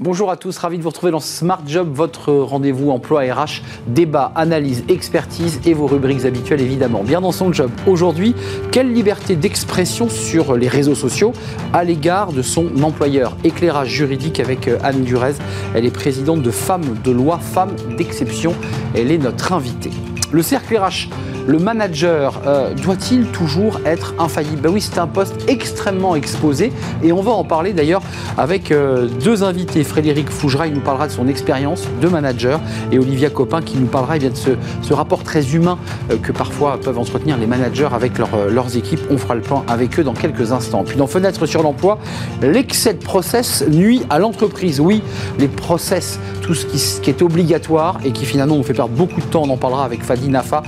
Bonjour à tous, ravi de vous retrouver dans Smart Job, votre rendez-vous emploi RH, débat, analyse, expertise et vos rubriques habituelles évidemment. Bien dans son job. Aujourd'hui, quelle liberté d'expression sur les réseaux sociaux à l'égard de son employeur? Éclairage juridique avec euh, Anne Durez. Elle est présidente de Femmes de loi, Femmes d'exception. Elle est notre invitée. Le cercle RH le manager euh, doit-il toujours être infaillible? Ben Oui, c'est un poste extrêmement exposé et on va en parler d'ailleurs avec euh, deux invités. Frédéric Fougera, il nous parlera de son expérience de manager et Olivia Copin qui nous parlera eh bien, de ce, rapport très humain euh, que parfois peuvent entretenir les managers avec leurs équipes. On fera le point avec eux dans quelques instants. Puis dans Fenêtre sur l'emploi, l'excès de process nuit à l'entreprise. Oui, les process, tout ce qui, est obligatoire et qui finalement nous fait perdre beaucoup de temps, on en parlera avec Fadi Nafa.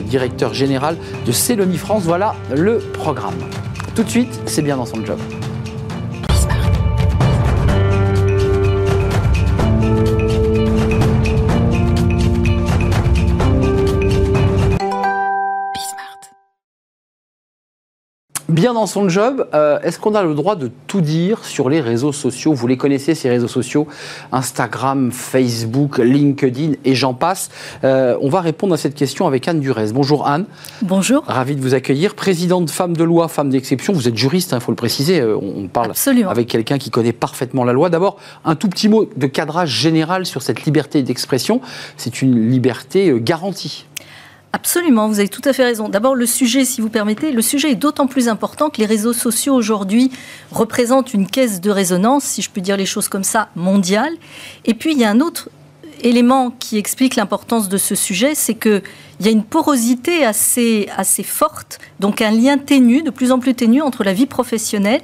Directeur général de Célonie France. Voilà le programme. Tout de suite, c'est bien dans son job. Bien dans son job. Euh, est-ce qu'on a le droit de tout dire sur les réseaux sociaux? Vous les connaissez, ces réseaux sociaux? Instagram, Facebook, LinkedIn et j'en passe. Euh, on va répondre à cette question avec Anne Durez. Bonjour Anne. Bonjour. Ravi de vous accueillir. Présidente Femme de loi, Femme d'exception. Vous êtes juriste, il hein, faut le préciser. Euh, on parle avec quelqu'un qui connaît parfaitement la loi. D'abord, un tout petit mot de cadrage général sur cette liberté d'expression. C'est une liberté garantie. Absolument, vous avez tout à fait raison. D'abord, le sujet, si vous permettez, le sujet est d'autant plus important que les réseaux sociaux aujourd'hui représentent une caisse de résonance, si je peux dire les choses comme ça, mondiale. Et puis, il y a un autre élément qui explique l'importance de ce sujet, c'est qu'il y a une porosité assez, assez forte, donc un lien ténu, de plus en plus ténu entre la vie professionnelle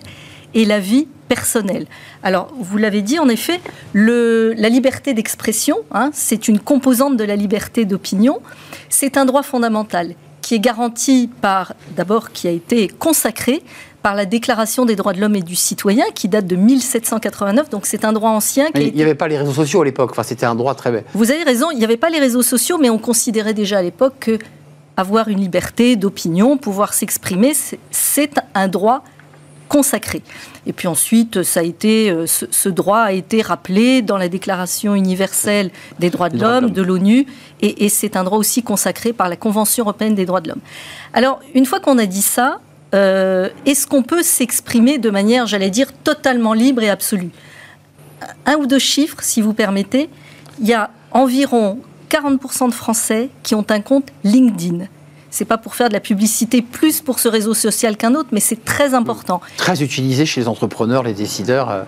et la vie personnelle. Alors, vous l'avez dit, en effet, le, la liberté d'expression, hein, c'est une composante de la liberté d'opinion. C'est un droit fondamental qui est garanti par, d'abord, qui a été consacré par la Déclaration des droits de l'homme et du citoyen, qui date de 1789. Donc c'est un droit ancien. il n'y avait pas les réseaux sociaux à l'époque. Enfin, c'était un droit très. Vous avez raison. Il n'y avait pas les réseaux sociaux, mais on considérait déjà à l'époque que avoir une liberté d'opinion, pouvoir s'exprimer, c'est un droit consacré. Et puis ensuite, ça a été, euh, ce, droit a été rappelé dans la Déclaration universelle des droits de l'homme de l'ONU, et, c'est un droit aussi consacré par la Convention européenne des droits de l'homme. Alors, une fois qu'on a dit ça, euh, est-ce qu'on peut s'exprimer de manière, j'allais dire, totalement libre et absolue? Un ou deux chiffres, si vous permettez. Il y a environ 40% de Français qui ont un compte LinkedIn c'est pas pour faire de la publicité plus pour ce réseau social qu'un autre, mais c'est très important. Très utilisé chez les entrepreneurs, les décideurs. Euh,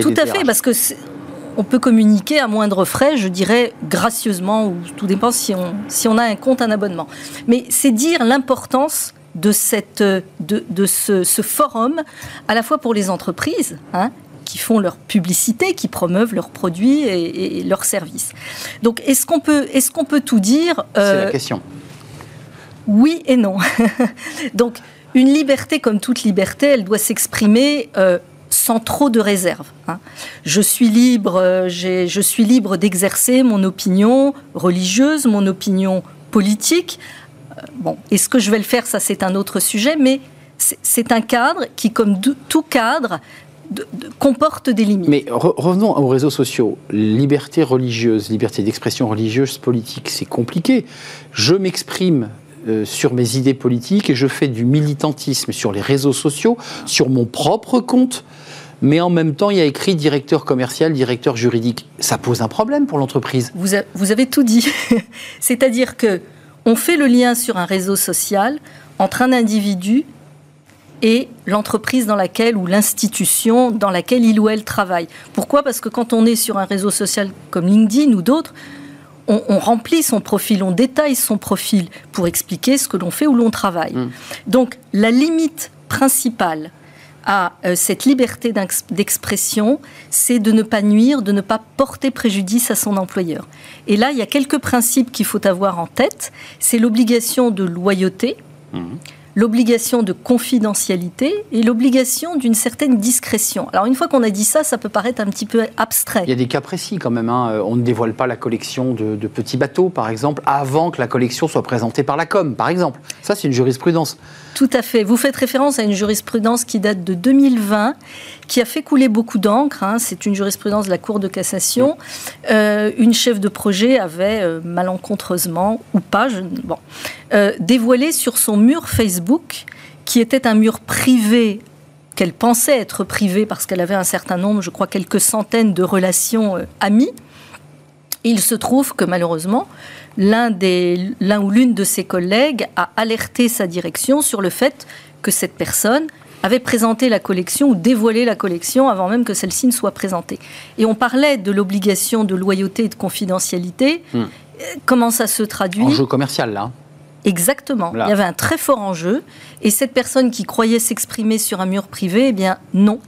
Tout à fait, parce que on peut communiquer à moindre frais, je dirais gracieusement, ou tout dépend si on, si on a un compte, un abonnement. Mais c'est dire l'importance de, cette, de, ce, forum, à la fois pour les entreprises, hein, qui font leur publicité, qui promeuvent leurs produits et, leurs services. Donc, est-ce qu'on peut, est qu'on peut tout dire C'est la euh, question. Oui et non. Donc, une liberté comme toute liberté, elle doit s'exprimer euh, sans trop de réserve. Hein. Je suis libre, euh, je suis libre d'exercer mon opinion religieuse, mon opinion politique. Euh, bon, est-ce que je vais le faire Ça, c'est un autre sujet, mais c'est un cadre qui, comme tout cadre, comporte des limites. Mais revenons aux réseaux sociaux. Liberté religieuse, liberté d'expression religieuse, politique, c'est compliqué. Je m'exprime euh, sur mes idées politiques et je fais du militantisme sur les réseaux sociaux, sur mon propre compte. Mais en même temps, il y a écrit directeur commercial, directeur juridique. Ça pose un problème pour l'entreprise. Vous, vous, avez tout dit. C'est-à-dire que on fait le lien sur un réseau social entre un individu et l'entreprise dans laquelle ou l'institution dans laquelle il ou elle travaille. Pourquoi? Parce que quand on est sur un réseau social comme LinkedIn ou d'autres, on, remplit son profil, on détaille son profil pour expliquer ce que l'on fait ou l'on travaille. Mm. Donc la limite principale à euh, cette liberté d'expression, c'est de ne pas nuire, de ne pas porter préjudice à son employeur. Et là, il y a quelques principes qu'il faut avoir en tête. C'est l'obligation de loyauté, mm. L'obligation de confidentialité et l'obligation d'une certaine discrétion. Alors une fois qu'on a dit ça, ça peut paraître un petit peu abstrait. Il y a des cas précis quand même. Hein. On ne dévoile pas la collection de, petits bateaux, par exemple, avant que la collection soit présentée par la com, par exemple. Ça, c'est une jurisprudence. Tout à fait. Vous faites référence à une jurisprudence qui date de 2020, qui a fait couler beaucoup d'encre. Hein. C'est une jurisprudence de la Cour de cassation. Euh, une chef de projet avait euh, malencontreusement, ou pas, je, bon, euh, dévoilé sur son mur Facebook, qui était un mur privé qu'elle pensait être privé parce qu'elle avait un certain nombre, je crois quelques centaines de relations amies. il se trouve que malheureusement, l'un ou l'une de ses collègues a alerté sa direction sur le fait que cette personne avait présenté la collection ou dévoilé la collection avant même que celle-ci ne soit présentée. Et on parlait de l'obligation de loyauté et de confidentialité. Hmm. Comment ça se traduit? Enjeu commercial, là. Exactement. Il y avait un très fort enjeu. Et cette personne qui croyait s'exprimer sur un mur privé, eh bien non.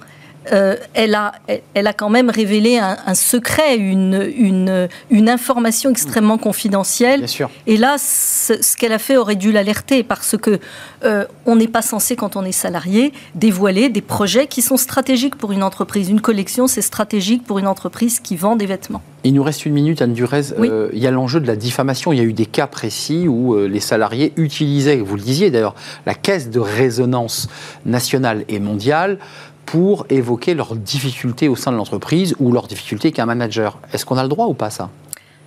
Euh, elle, a, elle, a quand même révélé un, secret, une, une, une, information extrêmement confidentielle. Bien sûr. Et là, ce, qu'elle a fait aurait dû l'alerter parce que euh, on n'est pas censé, quand on est salarié, dévoiler des projets qui sont stratégiques pour une entreprise. Une collection, c'est stratégique pour une entreprise qui vend des vêtements. Il nous reste une minute, Anne Durez. Euh, il y a l'enjeu de la diffamation. Il y a eu des cas précis où les salariés utilisaient, vous le disiez d'ailleurs, la caisse de résonance nationale et mondiale pour évoquer leurs difficultés au sein de l'entreprise ou leurs difficultés qu'un manager. Est-ce qu'on a le droit ou pas ça?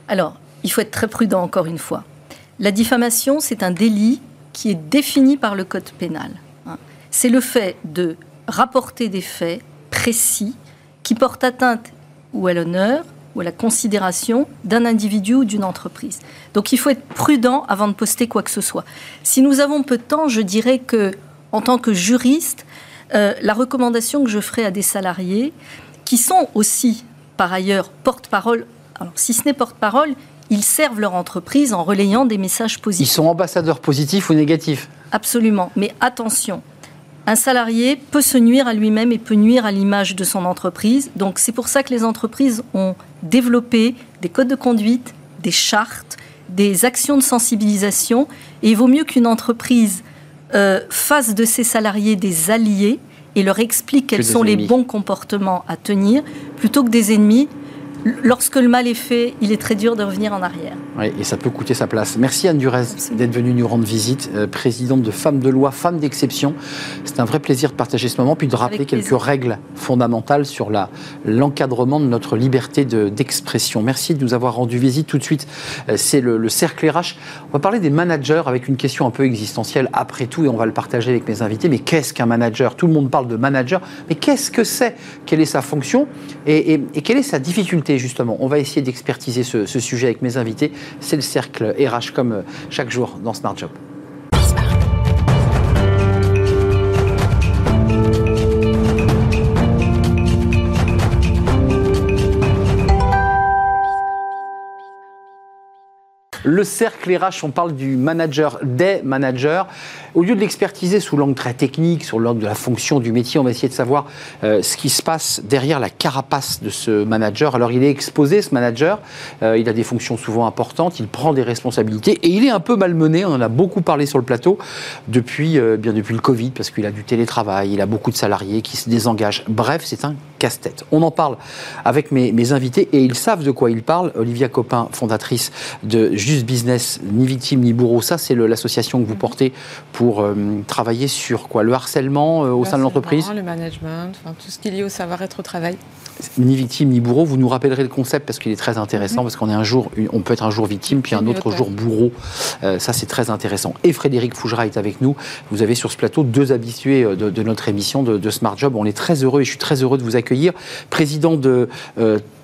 Alors, il faut être très prudent encore une fois. La diffamation, c'est un délit qui est défini par le code pénal. Hein. C'est le fait de rapporter des faits précis qui portent atteinte ou à l'honneur ou à la considération d'un individu ou d'une entreprise. Donc il faut être prudent avant de poster quoi que ce soit. Si nous avons peu de temps, je dirais que en tant que juriste, euh, la recommandation que je ferai à des salariés qui sont aussi, par ailleurs, porte-parole, alors si ce n'est porte-parole, ils servent leur entreprise en relayant des messages positifs. Ils sont ambassadeurs positifs ou négatifs? Absolument, mais attention, un salarié peut se nuire à lui-même et peut nuire à l'image de son entreprise. Donc c'est pour ça que les entreprises ont développé des codes de conduite, des chartes, des actions de sensibilisation. Et il vaut mieux qu'une entreprise euh, fasse de ses salariés des alliés et leur explique quels sont les bons comportements à tenir, plutôt que des ennemis lorsque le mal est fait, il est très dur de revenir en arrière. Oui, et ça peut coûter sa place. Merci Anne Durez d'être venue nous rendre visite, euh, présidente de Femmes de Loi, Femmes d'Exception. C'est un vrai plaisir de partager ce moment, puis de rappeler quelques règles fondamentales sur l'encadrement de notre liberté d'expression. Merci de nous avoir rendu visite. Tout de suite, euh, c'est le, le, cercle RH. On va parler des managers avec une question un peu existentielle après tout, et on va le partager avec mes invités. Mais qu'est-ce qu'un manager? Tout le monde parle de manager, mais qu'est-ce que c'est? Quelle est sa fonction? Et quelle est sa difficulté? Justement. On va essayer d'expertiser ce, ce, sujet avec mes invités. C'est le cercle RH comme euh, chaque jour dans Smart Job. Le cercle RH, on parle du manager, des managers. Au lieu de l'expertiser sous l'angle très technique, sur l'angle de la fonction du métier, on va essayer de savoir euh, ce qui se passe derrière la carapace de ce manager. Alors il est exposé, ce manager, euh, il a des fonctions souvent importantes, il prend des responsabilités et il est un peu malmené, on en a beaucoup parlé sur le plateau depuis, euh, bien depuis le Covid, parce qu'il a du télétravail, il a beaucoup de salariés qui se désengagent. Bref, c'est un casse-tête. On en parle avec mes, mes, invités et ils savent de quoi ils parlent. Olivia Copin, fondatrice de Juste Business, ni victime ni bourreau, ça c'est l'association que vous portez pour euh, travailler sur quoi? Le harcèlement euh, au sein de l'entreprise? Le management, tout ce qui est lié au savoir-être au travail. Ni victime ni bourreau, vous nous rappellerez le concept parce qu'il est très intéressant, mhm. parce qu'on est un jour, on peut être un jour victime, puis un autre jour bourreau. Euh, ça c'est très intéressant. Et Frédéric Fougera est avec nous. Vous avez sur ce plateau deux habitués de, notre émission de, Smart Job. On est très heureux et je suis très heureux de vous accueillir. Président de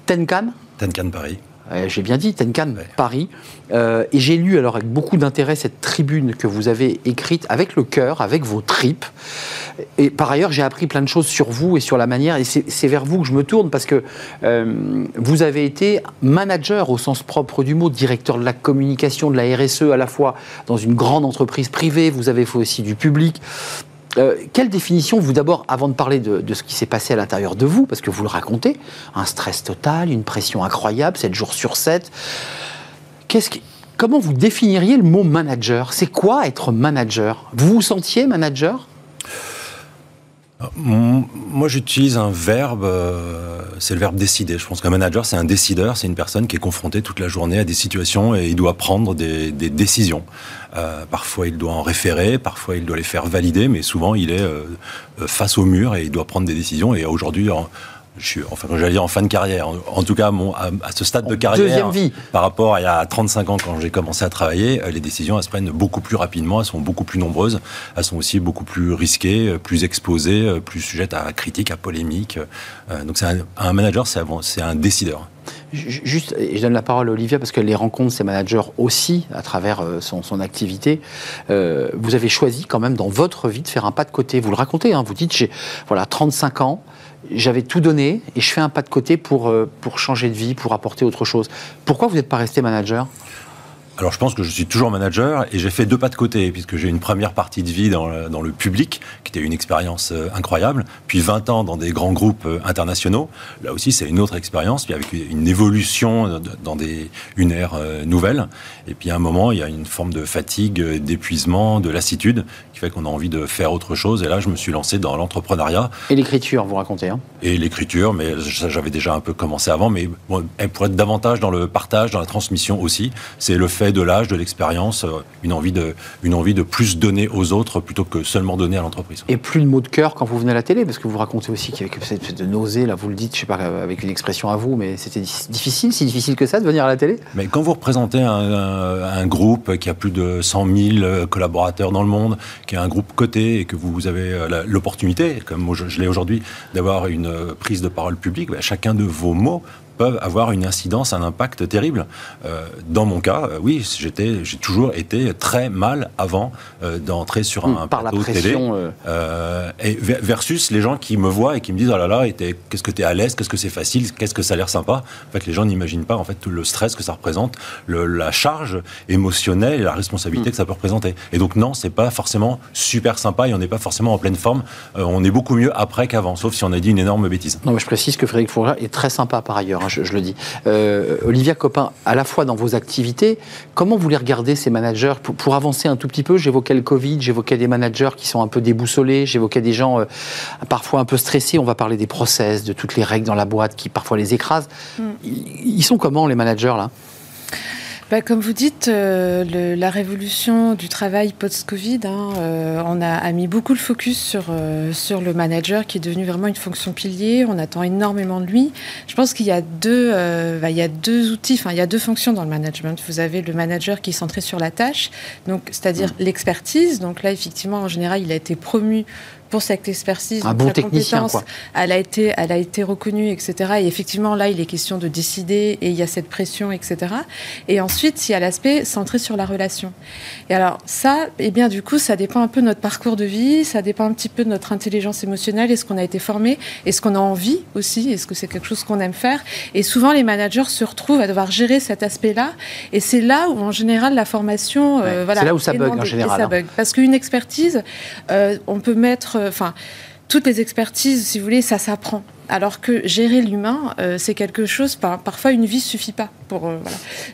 Tenkan. Tenkan Paris. Euh, j'ai bien dit, Tenkan, Paris. Euh, et j'ai lu alors avec beaucoup d'intérêt cette tribune que vous avez écrite avec le cœur, avec vos tripes. Et par ailleurs, j'ai appris plein de choses sur vous et sur la manière, et c'est vers vous que je me tourne parce que euh, vous avez été manager au sens propre du mot, directeur de la communication, de la RSE à la fois dans une grande entreprise privée, vous avez fait aussi du public. Euh, quelle définition, vous d'abord, avant de parler de, ce qui s'est passé à l'intérieur de vous, parce que vous le racontez, un stress total, une pression incroyable, 7 jours sur 7, comment vous définiriez le mot manager? C'est quoi être manager? Vous vous sentiez manager? Moi, j'utilise un verbe, euh, c'est le verbe décider. Je pense qu'un manager, c'est un décideur, c'est une personne qui est confrontée toute la journée à des situations et il doit prendre des, décisions. Euh, parfois, il doit en référer, parfois, il doit les faire valider, mais souvent, il est euh, face au mur et il doit prendre des décisions. Et aujourd'hui, je suis, enfin, j'allais dire en fin de carrière. En, tout cas, mon, à, ce stade de carrière, vie. par rapport à il y a 35 ans quand j'ai commencé à travailler, euh, les décisions elles se prennent beaucoup plus rapidement, elles sont beaucoup plus nombreuses, elles sont aussi beaucoup plus risquées, euh, plus exposées, euh, plus sujettes à critiques, à polémiques. Donc, c'est un, manager, c'est un décideur. Juste, je donne la parole à Olivia parce qu'elle les rencontre, ces managers aussi, à travers son, son activité. vous avez choisi quand même dans votre vie de faire un pas de côté. Vous le racontez, hein, vous dites, j'ai voilà, 35 ans, j'avais tout donné et je fais un pas de côté pour, euh, pour changer de vie, pour apporter autre chose. Pourquoi vous n'êtes pas resté manager? Alors je pense que je suis toujours manager et j'ai fait deux pas de côté puisque j'ai une première partie de vie dans le, dans le public qui était une expérience euh, incroyable, puis 20 ans dans des grands groupes euh, internationaux. Là aussi c'est une autre expérience, puis avec une évolution dans des, une ère euh, nouvelle. Et puis à un moment il y a une forme de fatigue, d'épuisement, de lassitude qui fait qu'on a envie de faire autre chose. Et là je me suis lancé dans l'entrepreneuriat. Et l'écriture, vous racontez hein? Et l'écriture, mais j'avais déjà un peu commencé avant, mais bon, pour être davantage dans le partage, dans la transmission aussi, c'est le fait de l'âge, de l'expérience, euh, une, envie de, une envie de plus donner aux autres plutôt que seulement donner à l'entreprise. Et plus de mots de cœur quand vous venez à la télé, parce que vous racontez aussi qu'il y avait cette de nausée, là vous le dites, je sais pas avec une expression à vous, mais c'était difficile, si difficile que ça de venir à la télé? Mais quand vous représentez un, groupe qui a plus de 100 000 collaborateurs dans le monde, qui est un groupe coté et que vous avez euh, l'opportunité, comme je, l'ai aujourd'hui, d'avoir une euh, prise de parole publique, ben, chacun de vos mots peuvent avoir une incidence, un impact terrible. Euh, dans mon cas, euh, oui, j'étais, j'ai toujours été très mal avant euh, d'entrer sur un, Par plateau la pression, télé. et versus les gens qui me voient et qui me disent oh là là, qu'est-ce que tu es à l'aise, qu'est-ce que c'est facile, qu'est-ce que ça a l'air sympa. En fait, les gens n'imaginent pas en fait tout le stress que ça représente, le, la charge émotionnelle et la responsabilité mm. que ça peut représenter. Et donc non, c'est pas forcément super sympa et on n'est pas forcément en pleine forme. on est beaucoup mieux après qu'avant, sauf si on a dit une énorme bêtise. Non, mais je précise que Frédéric Fourra est très sympa par ailleurs. Hein, je, le dis. Euh, Olivia Copin, à la fois dans vos activités, comment vous les regardez ces managers pour, avancer un tout petit peu J'évoquais le Covid, j'évoquais des managers qui sont un peu déboussolés, j'évoquais des gens euh, parfois un peu stressés. On va parler des process, de toutes les règles dans la boîte qui parfois les écrasent. Mm. ils sont comment les managers là? Bah, comme vous dites, euh, la révolution du travail post-Covid, hein, euh, on a, mis beaucoup le focus sur, euh, sur le manager qui est devenu vraiment une fonction pilier. On attend énormément de lui. Je pense qu'il y a deux, bah, il y a deux outils, enfin il y a deux fonctions dans le management. Vous avez le manager qui est centré sur la tâche, donc c'est-à-dire mmh. l'expertise. Donc là, effectivement, en général, il a été promu pour cette expertise, un bon technicien, elle a été, elle a été reconnue, etc. Et effectivement, là, il est question de décider et il y a cette pression, etc. Et ensuite, il y a l'aspect centré sur la relation. Et alors, ça, eh bien, du coup, ça dépend un peu de notre parcours de vie, ça dépend un petit peu de notre intelligence émotionnelle, est-ce qu'on a été formé, est-ce qu'on a envie aussi, est-ce que c'est quelque chose qu'on aime faire. Et souvent, les managers se retrouvent à devoir gérer cet aspect-là. Et c'est là où, en général, la formation, euh, voilà, c'est là où ça bug en général. Ça hein. bug. Parce qu'une expertise, euh, on peut mettre enfin, toutes les expertises, si vous voulez, ça s'apprend. Alors que gérer l'humain, euh, c'est quelque chose, parfois une vie suffit pas. Pour, euh,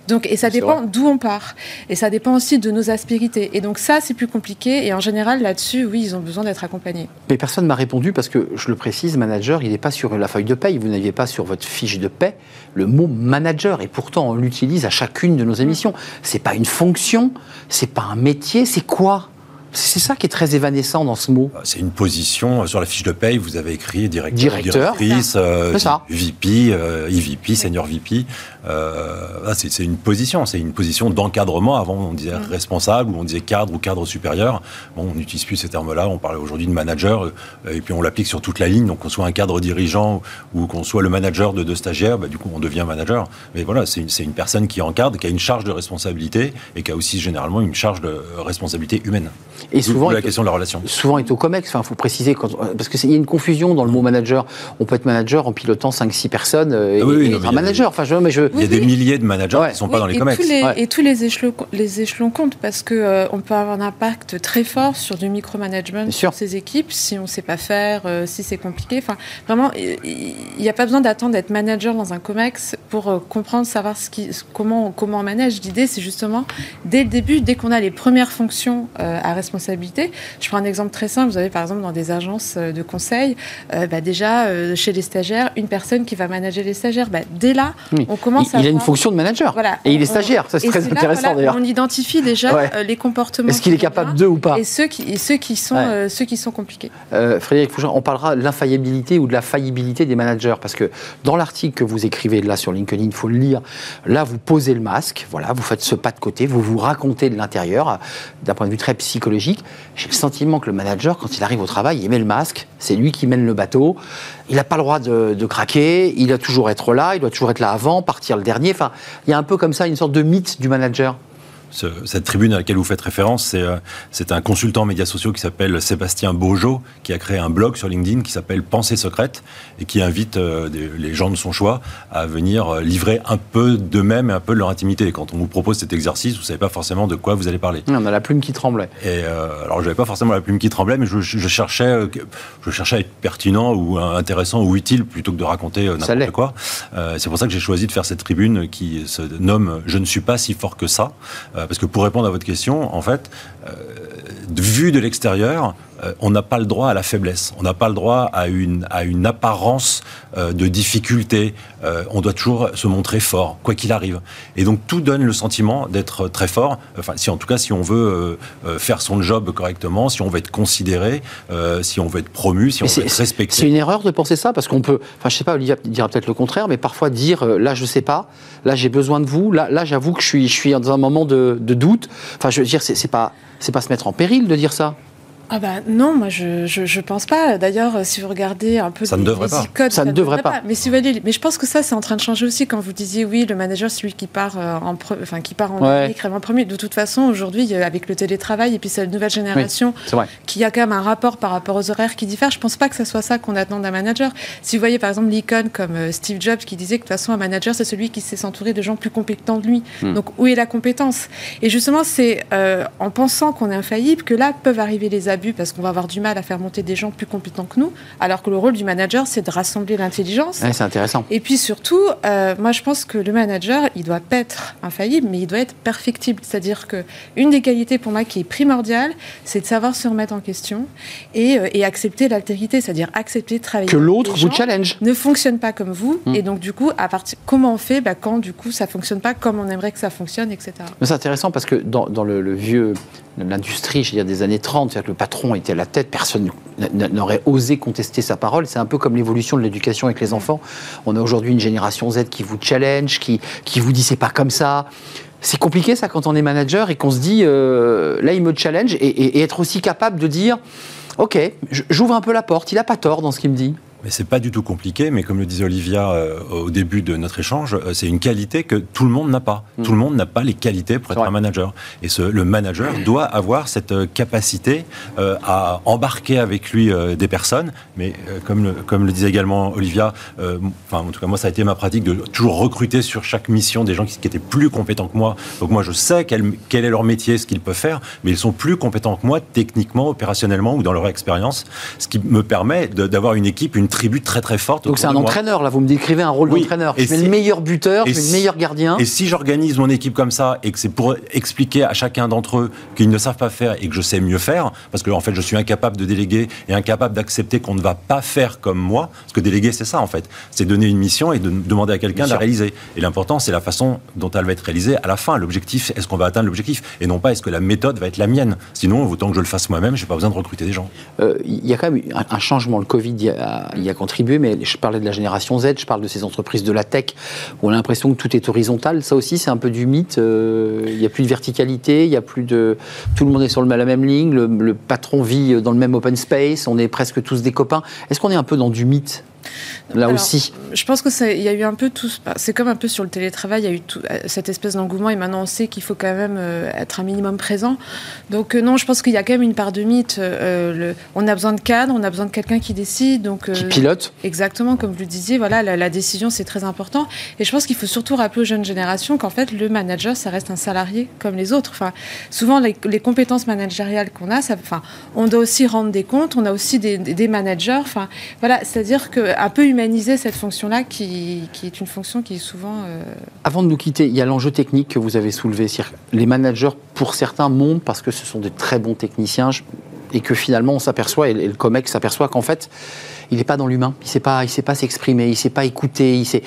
donc, et ça dépend d'où on part. Et ça dépend aussi de nos aspérités. Et donc ça, c'est plus compliqué. Et en général, là-dessus, oui, ils ont besoin d'être accompagnés. Mais personne m'a répondu parce que, je le précise, manager, il n'est pas sur la feuille de paie. Vous n'aviez pas sur votre fiche de paie le mot manager. Et pourtant, on l'utilise à chacune de nos émissions. C'est pas une fonction, c'est pas un métier, c'est quoi? C'est ça qui est très évanescent dans ce mot. Euh, c'est une position. Euh, sur la fiche de paye, vous avez écrit directeur, directeur directrice, euh, VP, euh, EVP, senior VP. Euh, c'est une position. C'est une position d'encadrement. Avant, on disait mm. responsable ou on disait cadre ou cadre supérieur. Bon, on n'utilise plus ces termes-là. On parle aujourd'hui de manager. et puis, on l'applique sur toute la ligne. Donc, qu'on soit un cadre dirigeant ou qu'on soit le manager de deux stagiaires, bah, du coup, on devient manager. Mais voilà, c'est une, une personne qui encadre, qui a une charge de responsabilité et qui a aussi généralement une charge de responsabilité humaine. Et souvent, la question de la relation. Souvent est au COMEX, enfin, il faut préciser, quand, parce qu'il y a une confusion dans le mot manager. On peut être manager en pilotant 5-6 personnes et, oui, être un manager. Enfin, je, mais je... Il y a des milliers de managers qui ne sont pas dans les et COMEX. Tous les, Et tous les échelons, les échelons comptent parce qu'on euh, on peut avoir un impact très fort sur du micromanagement sur ces équipes si on ne sait pas faire, euh, si c'est compliqué. Enfin, vraiment, il n'y a pas besoin d'attendre d'être manager dans un COMEX pour euh, comprendre, savoir ce qui, comment, comment on manage. L'idée, c'est justement, dès le début, dès qu'on a les premières fonctions à responsabilité, je prends un exemple très simple. Vous avez par exemple dans des agences de conseil, bah, déjà chez les stagiaires, une personne qui va manager les stagiaires. Bah, dès là, on commence il, à. Il a une fonction de manager. Voilà, et il est stagiaire. Ça, c'est très intéressant d'ailleurs. On identifie déjà euh, les comportements. Est-ce qu'il est capable d'eux ou pas Et ceux qui, et ceux qui, sont, euh, ceux qui sont compliqués. Euh, Frédéric Fougin, on parlera de l'infaillibilité ou de la faillibilité des managers. Parce que dans l'article que vous écrivez là sur LinkedIn, il faut le lire. Là, vous posez le masque. Voilà, vous faites ce pas de côté. Vous vous racontez de l'intérieur d'un point de vue très psychologique. J'ai le sentiment que le manager, quand il arrive au travail, il met le masque. C'est lui qui mène le bateau. Il n'a pas le droit de, craquer. Il doit toujours être là. Il doit toujours être là avant, partir le dernier. Enfin, il y a un peu comme ça une sorte de mythe du manager cette tribune à laquelle vous faites référence, euh, c'est un consultant médias sociaux qui s'appelle Sébastien Beaujeau, qui a créé un blog sur LinkedIn qui s'appelle Pensée secrète et qui invite euh, les gens de son choix à venir euh, livrer un peu d'eux-mêmes et un peu de leur intimité. quand on vous propose cet exercice, vous ne savez pas forcément de quoi vous allez parler. On a la plume qui tremblait. Et alors, je n'avais pas forcément la plume qui tremblait, mais je, cherchais, je cherchais à être pertinent ou intéressant ou utile plutôt que de raconter n'importe quoi. c'est pour ça que j'ai choisi de faire cette tribune qui se nomme Je ne suis pas si fort que ça euh, parce que pour répondre à votre question, en fait, euh, vu de l'extérieur, euh, on n'a pas le droit à la faiblesse, on n'a pas le droit à une, à une apparence de difficulté, on doit toujours se montrer fort, quoi qu'il arrive. Et donc tout donne le sentiment d'être très fort, enfin si en tout cas si on veut faire son job correctement, si on veut être considéré, si on veut être promu, si on veut être respecté. C'est une erreur de penser ça, parce qu'on peut, enfin je sais pas, Olivia dira peut-être le contraire, mais parfois dire là je sais pas, là j'ai besoin de vous, là, là j'avoue que je suis, je suis dans un moment de, de doute. Enfin je veux dire, c'est pas, pas se mettre en péril de dire ça. Ah bah non, moi je, je, je pense pas. D'ailleurs, si vous regardez un peu ça ne devrait pas. Codes, ça, ne devrait, pas. Mais si vous allez, mais je pense que ça c'est en train de changer aussi quand vous disiez oui, le manager c'est lui qui part euh, en enfin qui part en ouais. en premier. De toute façon, aujourd'hui avec le télétravail et puis c'est la nouvelle génération qui a quand même un rapport par rapport aux horaires qui diffèrent. Je pense pas que ce soit ça qu'on attend d'un manager. Si vous voyez par exemple l'icône comme euh, Steve Jobs qui disait que de toute façon un manager c'est celui qui sait s'entourer de gens plus compétents de lui. Hmm. Donc où est la compétence? Et justement c'est euh, en pensant qu'on est infaillible que là peuvent arriver les abus parce qu'on va avoir du mal à faire monter des gens plus compétents que nous, alors que le rôle du manager, c'est de rassembler l'intelligence. c'est intéressant. Et puis surtout, euh, moi je pense que le manager, il doit pas être infaillible, mais il doit être perfectible. C'est-à-dire que une des qualités pour moi qui est primordiale, c'est de savoir se remettre en question et, euh, et accepter l'altérité, c'est-dire accepter de travailler. Que l'autre vous challenge. Ne fonctionne pas comme vous, hmm. et donc du coup, à partir, comment on fait bah, quand du coup ça fonctionne pas comme on aimerait que ça fonctionne, etc. C'est intéressant parce que dans, dans le, le vieux l'industrie, je veux dire, des années 30, c'est-à-dire que le patron était à la tête, personne n'aurait osé contester sa parole. C'est un peu comme l'évolution de l'éducation avec les enfants. On a aujourd'hui une génération Z qui vous challenge, qui, qui vous dit c'est pas comme ça. C'est compliqué ça quand on est manager et qu'on se dit euh, là il me challenge et, et, être aussi capable de dire ok j'ouvre un peu la porte, il a pas tort dans ce qu'il me dit. Mais c'est pas du tout compliqué, mais comme le disait Olivia euh, au début de notre échange, euh, c'est une qualité que tout le monde n'a pas. Mm. Tout le monde n'a pas les qualités pour être un manager. Et ce, le manager doit avoir cette euh, capacité à embarquer avec lui des personnes. Mais comme, le, comme le disait également Olivia, enfin en tout cas moi ça a été ma pratique de toujours recruter sur chaque mission des gens qui, qui étaient plus compétents que moi. Donc moi je sais quel, quel est leur métier, ce qu'ils peuvent faire, mais ils sont plus compétents que moi techniquement, opérationnellement ou dans leur expérience, ce qui me permet d'avoir une équipe, une tribu très très forte. Donc c'est un entraîneur, là, vous me décrivez un rôle d'entraîneur. Je mets le meilleur buteur, je mets le meilleur gardien. Et si j'organise mon équipe comme ça et que c'est pour expliquer à chacun d'entre eux qu'ils ne savent pas faire et que je sais mieux faire, parce que en fait je suis incapable de déléguer et incapable d'accepter qu'on ne va pas faire comme moi, parce que déléguer c'est ça en fait, c'est donner une mission et de demander à quelqu'un de la réaliser. Et l'important c'est la façon dont elle va être réalisée à la fin. L'objectif, est-ce qu'on va atteindre l'objectif? Et non pas est-ce que la méthode va être la mienne? Sinon, autant que je le fasse moi-même, je n'ai pas besoin de recruter des gens. Euh, il y a quand même un, changement. Le Covid y a, y a contribué, mais je parlais de la génération Z, je parle de ces entreprises de la tech où on a l'impression que tout est horizontal. Ça aussi, c'est un peu du mythe. Euh, il n'y a plus de verticalité, il y a plus de. Tout le monde est sur la même ligne, le, patron vit dans le même open space, on est presque tous des copains. Est-ce qu'on est un peu dans du mythe? Là aussi Je pense que il y a eu un peu tout. C'est comme un peu sur le télétravail, il y a eu tout, euh, cette espèce d'engouement et maintenant on sait qu'il faut quand même euh, être un minimum présent. Donc euh, non, je pense qu'il y a quand même une part de mythe. le, on a besoin de cadre, on a besoin de quelqu'un qui décide, donc qui pilote. Exactement, comme vous le disiez, voilà, la, décision c'est très important. Et je pense qu'il faut surtout rappeler aux jeunes générations qu'en fait le manager ça reste un salarié comme les autres. Enfin, souvent les, compétences managériales qu'on a, ça, enfin, on doit aussi rendre des comptes, on a aussi des, des managers. Enfin, voilà, c'est-à-dire qu'un peu humaniser cette fonction-là qui, est une fonction qui est souvent... Euh, Avant de nous quitter, il y a l'enjeu technique que vous avez soulevé. Les managers, pour certains, montent parce que ce sont des très bons techniciens et que finalement on s'aperçoit, et le COMEX s'aperçoit qu'en fait, il n'est pas dans l'humain, il ne sait pas, s'exprimer, il ne sait pas écouter. Sait...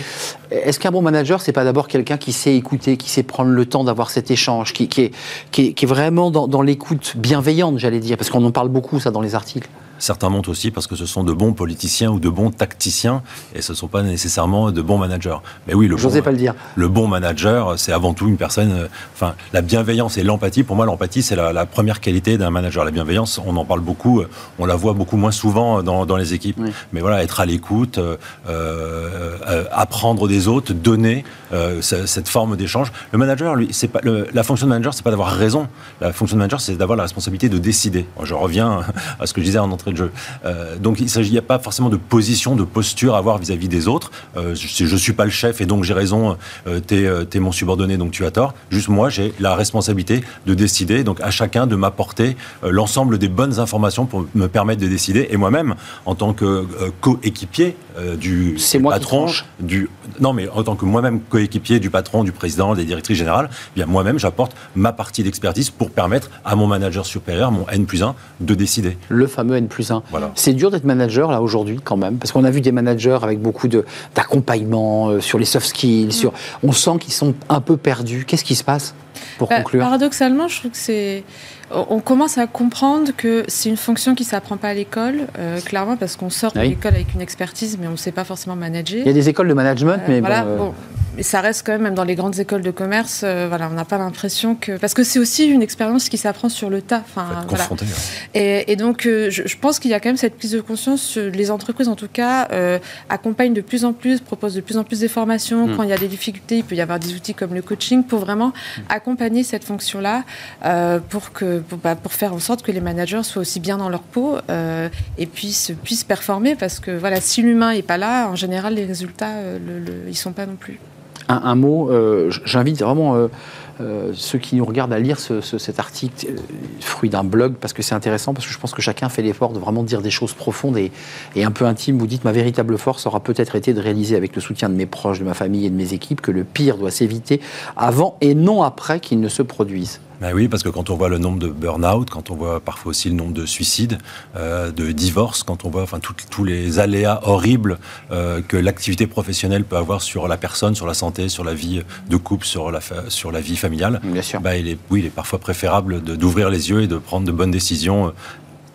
Est-ce qu'un bon manager, c'est pas d'abord quelqu'un qui sait écouter, qui sait prendre le temps d'avoir cet échange, qui, est, qui, est, vraiment dans l'écoute bienveillante, j'allais dire, parce qu'on en parle beaucoup ça dans les articles. Certains montent aussi parce que ce sont de bons politiciens ou de bons tacticiens et ce ne sont pas nécessairement de bons managers. Mais oui, le bon, pas le dire. Le bon manager, c'est avant tout une personne. Euh, enfin, la bienveillance et l'empathie. Pour moi, l'empathie, c'est la, première qualité d'un manager. La bienveillance, on en parle beaucoup, euh, on la voit beaucoup moins souvent dans, dans les équipes. Mais voilà, être à l'écoute, euh, euh, apprendre des autres, donner euh, cette forme d'échange. Le manager, lui, c'est pas la fonction de manager, c'est pas d'avoir raison. La fonction de manager, c'est d'avoir la responsabilité de décider. Je reviens à ce que je disais en entrée euh, donc il n'y a pas forcément de position, de posture à avoir vis-à-vis des autres. Euh, je ne suis pas le chef et donc j'ai raison, euh, tu es, mon subordonné donc tu as tort. Juste moi, j'ai la responsabilité de décider, donc à chacun de m'apporter l'ensemble des bonnes informations pour me permettre de décider. Et moi-même, en tant que coéquipier du, patron, du non mais en tant que moi-même coéquipier du patron, du président, des directrices générales, eh bien moi-même j'apporte ma partie d'expertise pour permettre à mon manager supérieur, mon N plus 1, de décider. Le fameux N plus c'est dur d'être manager là aujourd'hui quand même, parce qu'on a vu des managers avec beaucoup d'accompagnement euh, sur les soft skills. Mm. Sur, on sent qu'ils sont un peu perdus. Qu'est-ce qui se passe pour bah, conclure? Paradoxalement, je trouve que c'est on commence à comprendre que c'est une fonction qui ne s'apprend pas à l'école, euh, clairement, parce qu'on sort de l'école avec une expertise, mais on ne sait pas forcément manager. Il y a des écoles de management, euh, mais voilà, bon, mais ça reste quand même, même dans les grandes écoles de commerce, euh, voilà, on n'a pas l'impression que. Parce que c'est aussi une expérience qui s'apprend sur le tas. Enfin, voilà. et, et, donc, euh, je, pense qu'il y a quand même cette prise de conscience. Les entreprises, en tout cas, euh, accompagnent de plus en plus, proposent de plus en plus des formations. Mm. Quand il y a des difficultés, il peut y avoir des outils comme le coaching pour vraiment mm. accompagner cette fonction-là pour, que, pour, bah, pour, faire en sorte que les managers soient aussi bien dans leur peau et puissent, puissent performer. Parce que voilà, si l'humain n'est pas là, en général, les résultats, le, ils ne sont pas non plus un, mot, euh, j'invite vraiment euh, euh, ceux qui nous regardent à lire cet article, fruit d'un blog, parce que c'est intéressant, parce que je pense que chacun fait l'effort de vraiment dire des choses profondes et, et un peu intimes. Vous dites, ma véritable force aura peut-être été de réaliser avec le soutien de mes proches, de ma famille et de mes équipes que le pire doit s'éviter avant et non après qu'il ne se produise. Ben oui, parce que quand on voit le nombre de burn-out, quand on voit parfois aussi le nombre de suicides, euh, de divorces, quand on voit enfin tous les aléas horribles euh, que l'activité professionnelle peut avoir sur la personne, sur la santé, sur la vie de couple, sur la, sur la vie familiale, Bien sûr. Ben il est, oui, il est parfois préférable d'ouvrir les yeux et de prendre de bonnes décisions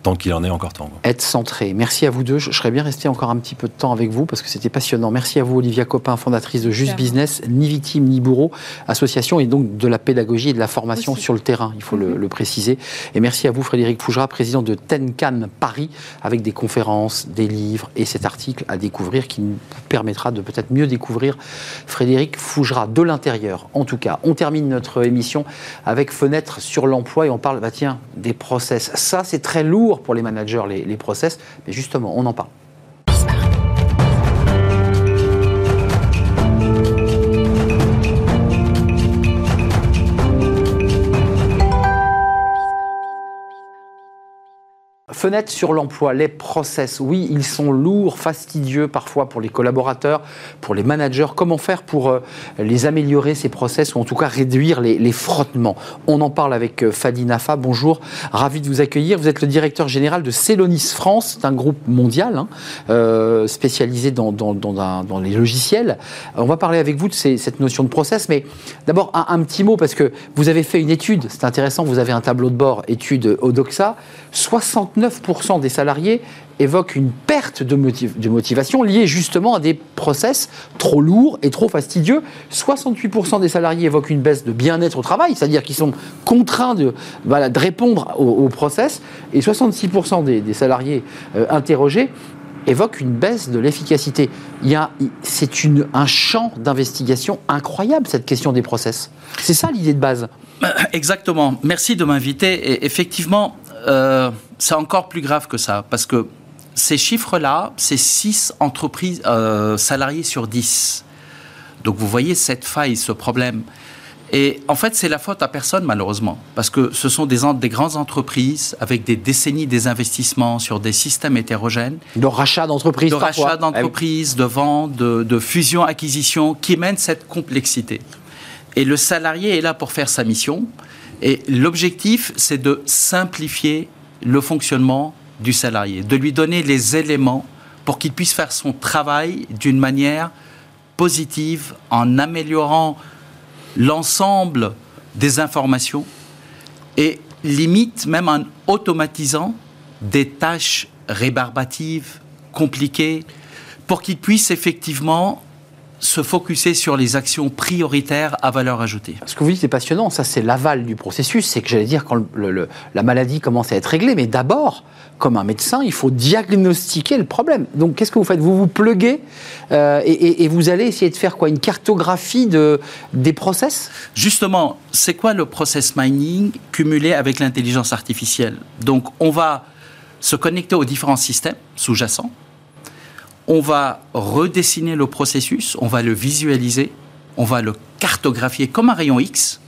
tant qu'il en est encore temps. Être centré. Merci à vous deux. Je, serais bien resté encore un petit peu de temps avec vous parce que c'était passionnant. Merci à vous, Olivia Copin, fondatrice de Just Business, ni victime ni bourreau, association et donc de la pédagogie et de la formation sur le terrain, il faut le, mhm. préciser. Et merci à vous, Frédéric Fougera, président de Tenkan Paris, avec des conférences, des livres et cet article à découvrir qui nous permettra de peut-être mieux découvrir Frédéric Fougera de l'intérieur. En tout cas, on termine notre émission avec Fenêtre sur l'emploi et on parle, bah tiens, des process. Ça, c'est très lourd pour les managers, les, process, mais justement, on en parle. Fenêtre sur l'emploi, les process, oui, ils sont lourds, fastidieux parfois pour les collaborateurs, pour les managers. Comment faire pour euh, les améliorer, ces process, ou en tout cas réduire les, frottements? On en parle avec euh, Fadi Nafa. Bonjour, ravi de vous accueillir. Vous êtes le directeur général de Celonis France, c'est un groupe mondial hein, euh, spécialisé dans, les logiciels. On va parler avec vous de cette notion de process, mais d'abord un, petit mot, parce que vous avez fait une étude, c'est intéressant, vous avez un tableau de bord, étude Odoxa, 69 9% des salariés évoquent une perte de, motivation liée justement à des process trop lourds et trop fastidieux. 68% des salariés évoquent une baisse de bien-être au travail, c'est-à-dire qu'ils sont contraints de, répondre au, process, et 66% des, salariés euh, interrogés évoque une baisse de l'efficacité. C'est un champ d'investigation incroyable, cette question des process. C'est ça l'idée de base. Exactement. Merci de m'inviter. Effectivement, euh, c'est encore plus grave que ça, parce que ces chiffres-là, c'est 6 entreprises euh, salariés sur 10. Donc vous voyez cette faille, ce problème. Et en fait, c'est la faute à personne, malheureusement, parce que ce sont des, des grandes entreprises avec des décennies des investissements sur des systèmes hétérogènes. De rachat d'entreprises, De rachat d'entreprises, de vente, de, de fusion-acquisition, qui mènent cette complexité. Et le salarié est là pour faire sa mission. Et l'objectif, c'est de simplifier le fonctionnement du salarié, de lui donner les éléments pour qu'il puisse faire son travail d'une manière positive en améliorant l'ensemble des informations et limite même en automatisant des tâches rébarbatives, compliquées, pour qu'il puisse effectivement se focuser sur les actions prioritaires à valeur ajoutée. Ce que vous dites est passionnant, ça c'est l'aval du processus, c'est que j'allais dire quand la maladie commence à être réglée, mais d'abord, comme un médecin, il faut diagnostiquer le problème. Donc qu'est-ce que vous faites? Vous vous pluguez euh, et, vous allez essayer de faire quoi? Une cartographie de, des process? Justement, c'est quoi le process mining cumulé avec l'intelligence artificielle? Donc on va se connecter aux différents systèmes sous-jacents, on va redessiner le processus, on va le visualiser, on va le cartographier comme un rayon X.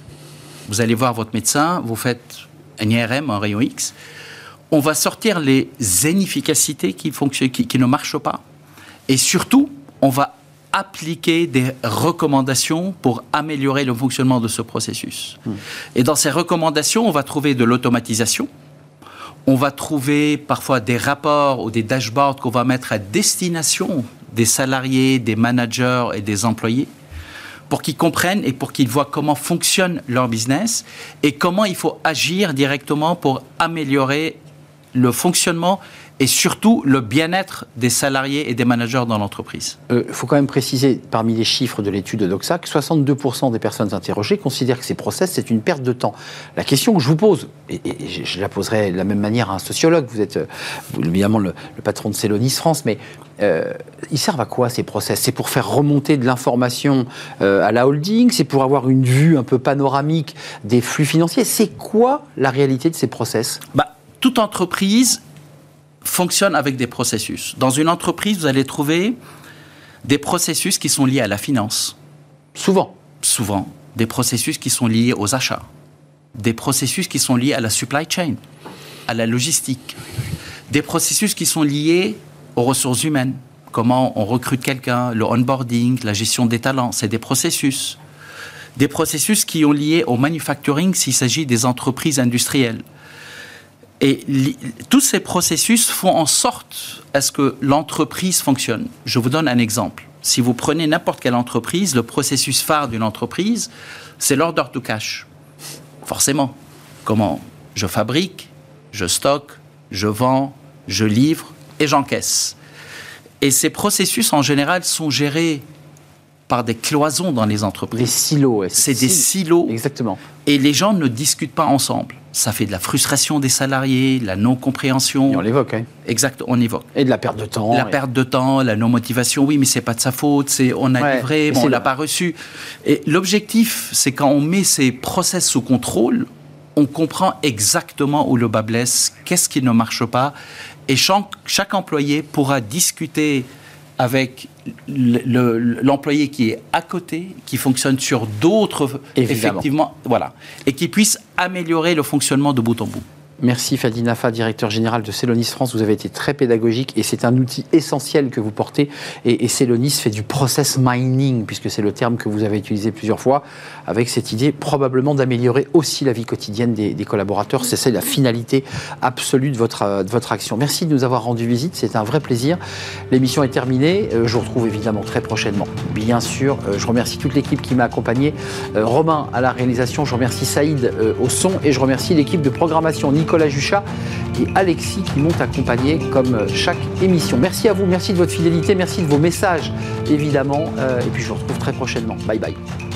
Vous allez voir votre médecin, vous faites un IRM, un rayon X. On va sortir les inefficacités qui, qui, ne marchent pas. Et surtout, on va appliquer des recommandations pour améliorer le fonctionnement de ce processus. Hmm. Et dans ces recommandations, on va trouver de l'automatisation, on va trouver parfois des rapports ou des dashboards qu'on va mettre à destination des salariés, des managers et des employés pour qu'ils comprennent et pour qu'ils voient comment fonctionne leur business et comment il faut agir directement pour améliorer le fonctionnement et surtout le bien-être des salariés et des managers dans l'entreprise. Il euh, faut quand même préciser, parmi les chiffres de l'étude de Doxa, que 62% des personnes interrogées considèrent que ces process, c'est une perte de temps. La question que je vous pose, et, je la poserai de la même manière à un sociologue, vous êtes évidemment le, patron de Celonis France, mais euh, ils servent à quoi ces process? C'est pour faire remonter de l'information euh, à la holding? C'est pour avoir une vue un peu panoramique des flux financiers? C'est quoi la réalité de ces process? Bah, Toute entreprise fonctionne avec des processus. Dans une entreprise, vous allez trouver des processus qui sont liés à la finance. Souvent. Souvent. Des processus qui sont liés aux achats. Des processus qui sont liés à la supply chain, à la logistique. Des processus qui sont liés aux ressources humaines. Comment on recrute quelqu'un, le onboarding, la gestion des talents, c'est des processus. Des processus qui ont lié au manufacturing s'il s'agit des entreprises industrielles. Et tous ces processus font en sorte à ce que l'entreprise fonctionne. Je vous donne un exemple. Si vous prenez n'importe quelle entreprise, le processus phare d'une entreprise, c'est l'order to cash. Forcément. Comment je fabrique, je stocke, je vends, je livre et j'encaisse. Et ces processus, en général, sont gérés par des cloisons dans les entreprises. Des silos. C'est des silos. Exactement. Et les gens ne discutent pas ensemble. Ça fait de la frustration des salariés, la non-compréhension. on l'évoque, hein. Exact, on évoque. Et de la perte de temps. La perte de temps, la non-motivation. Oui, mais c'est pas de sa faute. C'est on a livré, bon, on l'a pas reçu. Et l'objectif, c'est quand on met ces process sous contrôle, on comprend exactement où le bas blesse, qu'est-ce qui ne marche pas, et chaque, chaque employé pourra discuter avec l'employé qui est à côté, qui fonctionne sur d'autres, effectivement, voilà, et qui puisse améliorer le fonctionnement de bout en bout. Merci Fadi Nafa, directeur général de Celonis France. Vous avez été très pédagogique et c'est un outil essentiel que vous portez. Et, et Celonis fait du process mining, puisque c'est le terme que vous avez utilisé plusieurs fois, avec cette idée probablement d'améliorer aussi la vie quotidienne des, collaborateurs. C'est ça la finalité absolue de votre, de votre action. Merci de nous avoir rendu visite, c'est un vrai plaisir. L'émission est terminée. Euh, je vous retrouve évidemment très prochainement. Bien sûr, euh, je remercie toute l'équipe qui m'a accompagné. Euh, Romain à la réalisation, je remercie Saïd au son et je remercie l'équipe de programmation. Juchat et Alexis qui m'ont accompagné comme chaque émission. Merci à vous, merci de votre fidélité, merci de vos messages évidemment. Euh, et puis je vous retrouve très prochainement. Bye bye.